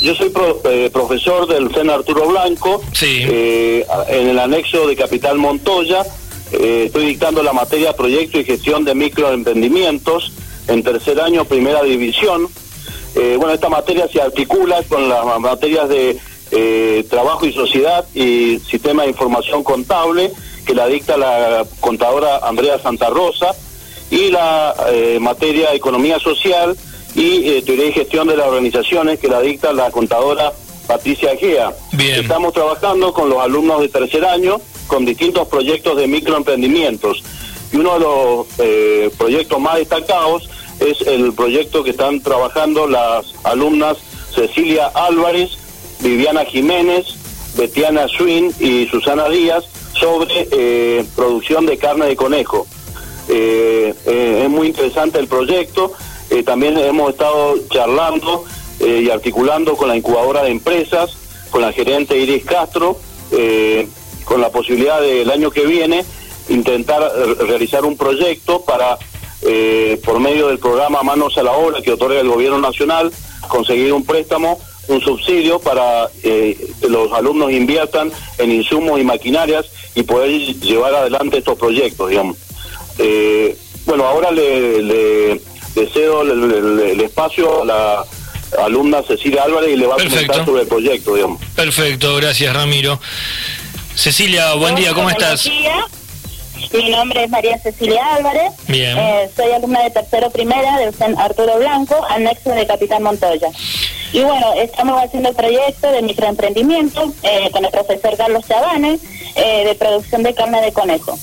Yo soy eh, profesor del CEN Arturo Blanco, eh, en el anexo de Capital Montoya. Eh, estoy dictando la materia Proyecto y Gestión de Microemprendimientos en tercer año, primera división. bueno, esta materia se articula con las materias de Trabajo y Sociedad y Sistema de Información Contable, que la dicta la contadora Andrea Santa Rosa, y la materia Economía Social y eh, teoría y gestión de las organizaciones que la dicta la contadora Patricia Gea. Estamos trabajando con los alumnos de tercer año con distintos proyectos de microemprendimientos y uno de los eh, proyectos más destacados es el proyecto que están trabajando las alumnas Cecilia Álvarez, Viviana Jiménez, Betiana Swin y Susana Díaz sobre eh, producción de carne de conejo. es muy interesante el proyecto eh, también hemos estado charlando eh, y articulando con la incubadora de empresas, con la gerente Iris Castro, eh, con la posibilidad del año que viene intentar realizar un proyecto para, por medio del programa Manos a la Obra que otorga el Gobierno Nacional, conseguir un préstamo, un subsidio para que los alumnos inviertan en insumos y maquinarias y poder llevar adelante estos proyectos, digamos. bueno, ahora le cedo el, espacio a la alumna Cecilia Álvarez y le va a comentar sobre el proyecto, digamos. Perfecto, gracias Ramiro. Cecilia, buen día, ¿cómo estás? Mi nombre es María Cecilia Álvarez. Bien. Eh, soy alumna de tercero primera del CEN Arturo Blanco, anexo de Capitán Montoya. Y bueno, estamos haciendo el proyecto de microemprendimiento eh, con el profesor Carlos Chavane eh, de producción de carne de conejo.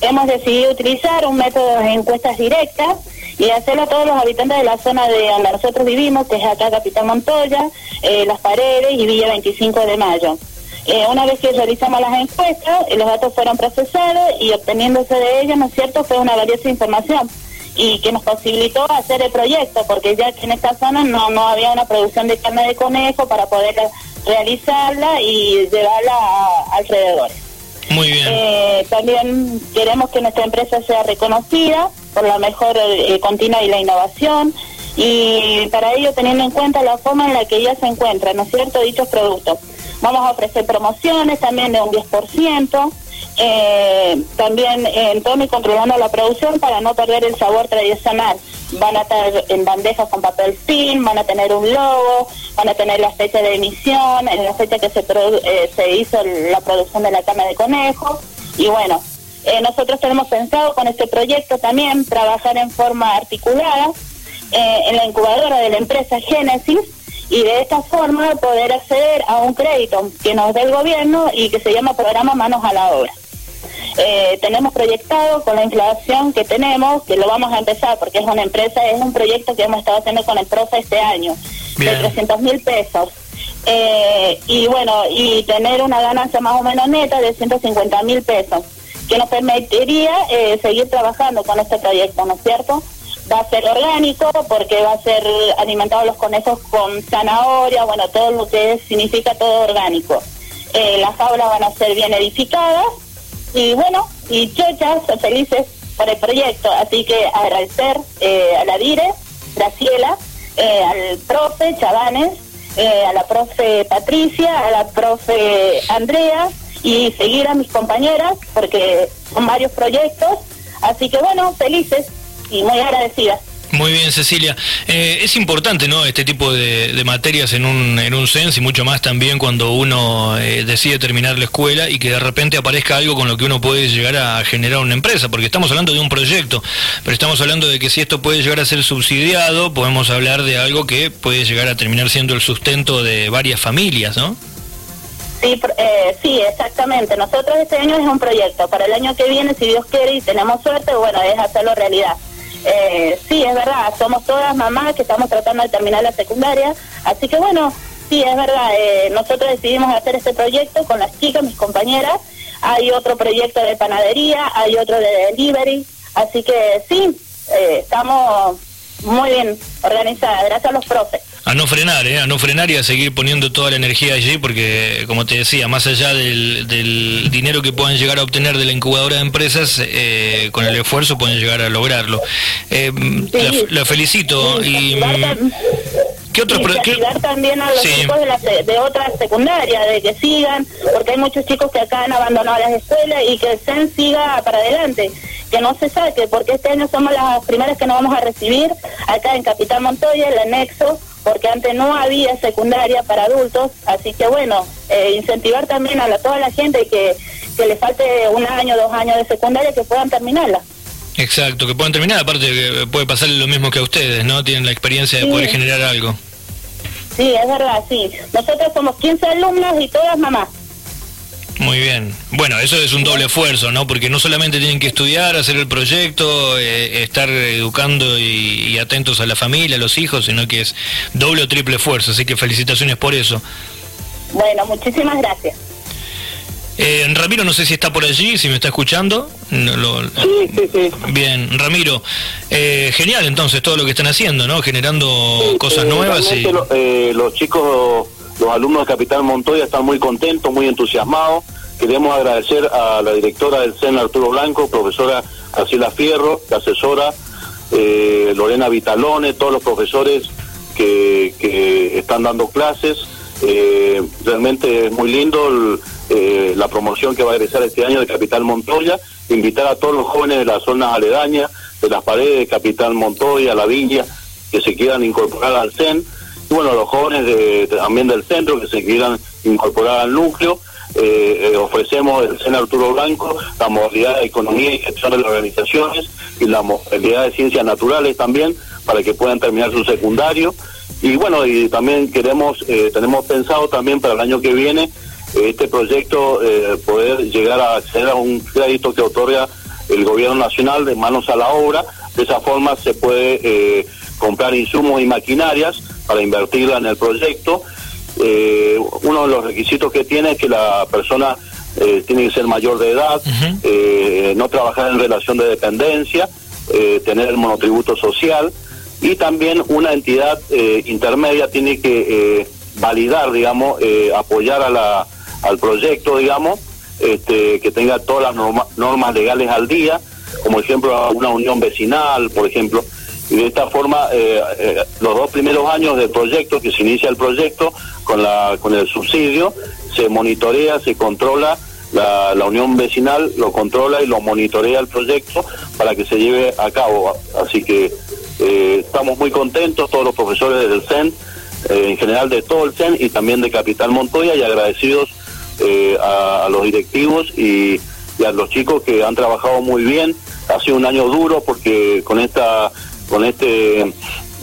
hemos decidido utilizar un método de encuestas directas y hacerlo a todos los habitantes de la zona de donde nosotros vivimos, que es acá Capitán Montoya, eh, Las Paredes y Villa 25 de Mayo. Eh, una vez que realizamos las encuestas, eh, los datos fueron procesados y obteniéndose de ellos, ¿no es cierto?, fue una valiosa información y que nos posibilitó hacer el proyecto, porque ya que en esta zona no, no había una producción de carne de conejo para poder realizarla y llevarla a, alrededor. Muy bien. también queremos que nuestra empresa sea reconocida por la mejor eh, continua y la innovación y para ello teniendo en cuenta la forma en la que ya se encuentran, ¿no es cierto?, dichos productos. Vamos a ofrecer promociones también de un 10%, eh, también en todo y controlando la producción para no perder el sabor tradicional. Van a estar en bandejas con papel film, van a tener un logo, van a tener la fecha de emisión, en la fecha que se, eh, se hizo la producción de la cama de conejo y bueno, eh, nosotros tenemos pensado con este proyecto también trabajar en forma articulada eh, en la incubadora de la empresa Génesis y de esta forma poder acceder a un crédito que nos dé el gobierno y que se llama Programa Manos a la Obra. Eh, tenemos proyectado con la inflación que tenemos, que lo vamos a empezar porque es una empresa, es un proyecto que hemos estado haciendo con el profe este año, de 300 mil pesos. y bueno, y tener una ganancia más o menos neta de 150 mil pesos que nos permitiría eh, seguir trabajando con este proyecto, ¿no es cierto? Va a ser orgánico porque va a ser alimentado los conejos con zanahoria, bueno, todo lo que significa todo orgánico. Eh, las aulas van a ser bien edificadas y bueno, y chochas, felices por el proyecto. Así que agradecer eh, a la DIRE, Graciela, al profe Chavanes, a la profe Patricia, a la profe Andrea, y seguir a mis compañeras porque son varios proyectos. Así que bueno, felices y muy agradecidas. Muy bien, Cecilia. Eh, es importante, ¿no? Este tipo de, materias en un, en un CENS y mucho más también cuando uno eh, decide terminar la escuela y que de repente aparezca algo con lo que uno puede llegar a generar una empresa, porque estamos hablando de un proyecto, pero estamos hablando de que si esto puede llegar a ser subsidiado, podemos hablar de algo que puede llegar a terminar siendo el sustento de varias familias, ¿no? Sí, eh, sí, exactamente. Nosotros este año es un proyecto. Para el año que viene, si Dios quiere y tenemos suerte, bueno, es hacerlo realidad. Eh, sí, es verdad, somos todas mamás que estamos tratando de terminar la secundaria. Así que bueno, sí, es verdad, eh, nosotros decidimos hacer este proyecto con las chicas, mis compañeras. Hay otro proyecto de panadería, hay otro de delivery. Así que sí, eh, estamos muy bien organizadas, gracias a los profes a no frenar, ¿eh? a no frenar y a seguir poniendo toda la energía allí, porque como te decía, más allá del, dinero que puedan llegar a obtener de la incubadora de empresas, eh, con el esfuerzo pueden llegar a lograrlo. Eh, la, felicito y... ¿Qué otros y también a los chicos de, de otras secundarias, de que sigan, porque hay muchos chicos que acá han abandonado las escuelas y que el CEN siga para adelante, que no se saque, porque este año somos las primeras que nos vamos a recibir acá en Capital Montoya, el anexo, porque antes no había secundaria para adultos, así que bueno, eh, incentivar también a toda la gente que, que le falte un año, dos años de secundaria, que puedan terminarla. Exacto, que puedan terminar, aparte que puede pasar lo mismo que a ustedes, ¿no? Tienen la experiencia de poder generar algo. Sí, es verdad, sí. Nosotros somos 15 alumnos y todas mamás. Muy bien. Bueno, eso es un doble esfuerzo, ¿no? Porque no solamente tienen que estudiar, hacer el proyecto, eh, estar educando y, atentos a la familia, a los hijos, sino que es doble o triple esfuerzo. Así que felicitaciones por eso. Bueno, muchísimas gracias. Eh, Ramiro, no sé si está por allí, si me está escuchando. Sí, sí, sí. Bien, Ramiro, eh, genial entonces todo lo que están haciendo, ¿no? Generando cosas nuevas. Y... Eh, los chicos, los alumnos de Capital Montoya están muy contentos, muy entusiasmados. Queremos agradecer a la directora del CEN, Arturo Blanco, profesora Arcila Fierro, la asesora Lorena Vitalone, todos los profesores que, están dando clases. realmente es muy lindo el, eh, la promoción que va a egresar este año de Capital Montoya, invitar a todos los jóvenes de las zonas aledañas, de las paredes de Capital Montoya, La Villa, que se quieran incorporar al CEN, y bueno, los jóvenes de, también del centro que se quieran incorporar al núcleo. Eh, eh, ofrecemos el CEN Arturo Blanco, la modalidad de economía y gestión de las organizaciones y la modalidad de ciencias naturales también, para que puedan terminar su secundario. Y bueno, y también queremos, tenemos pensado también para el año que viene este proyecto eh, poder llegar a acceder a un crédito que otorga el gobierno nacional de manos a la obra. De esa forma se puede eh, comprar insumos y maquinarias para invertirla en el proyecto. Eh, uno de los requisitos que tiene es que la persona tiene que ser mayor de edad, no trabajar en relación de dependencia, tener el monotributo social y también una entidad intermedia tiene que validar, digamos, apoyar a la al proyecto, digamos, este, que tenga todas las normas legales al día, como ejemplo una unión vecinal, por ejemplo, y de esta forma eh, eh, los dos primeros años del proyecto, que se inicia el proyecto con, la, con el subsidio, se monitorea, se controla, la, la unión vecinal lo controla y lo monitorea el proyecto para que se lleve a cabo. Así que eh, estamos muy contentos, todos los profesores del CEN, en general de todo el CEN y también de Capital Montoya y agradecidos a, los directivos y, a los chicos que han trabajado muy bien. Ha sido un año duro porque con esta con este,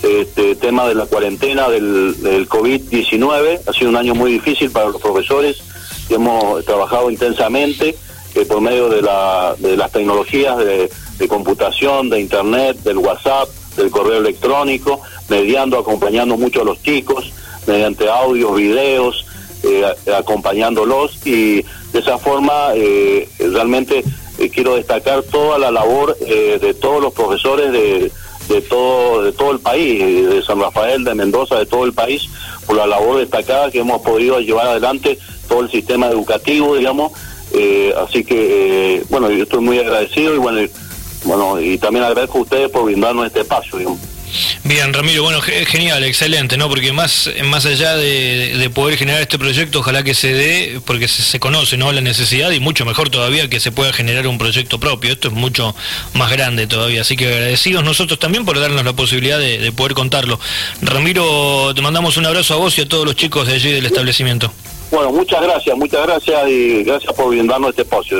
este tema de la cuarentena del, del COVID-19 ha sido un año muy difícil para los profesores. Que hemos trabajado intensamente eh, por medio de, la, de las tecnologías de, computación, de internet, del WhatsApp, del correo electrónico, mediando, acompañando mucho a los chicos mediante audios, videos, eh, acompañándolos. Y de esa forma eh, realmente eh, quiero destacar toda la labor de todos los profesores de, de todo de todo el país, de San Rafael, de Mendoza, de todo el país, por la labor destacada que hemos podido llevar adelante todo el sistema educativo, digamos. así que, bueno, yo estoy muy agradecido y bueno, y, bueno, y también agradezco a ustedes por brindarnos este espacio. Bien, Ramiro, bueno, genial, excelente, ¿no? Porque más, más allá de, poder generar este proyecto, ojalá que se dé, porque se, conoce, ¿no? La necesidad y mucho mejor todavía que se pueda generar un proyecto propio. Esto es mucho más grande todavía, así que agradecidos nosotros también por darnos la posibilidad de, poder contarlo. Ramiro, te mandamos un abrazo a vos y a todos los chicos de allí del establecimiento. Bueno, muchas gracias, muchas gracias y gracias por brindarnos este espacio.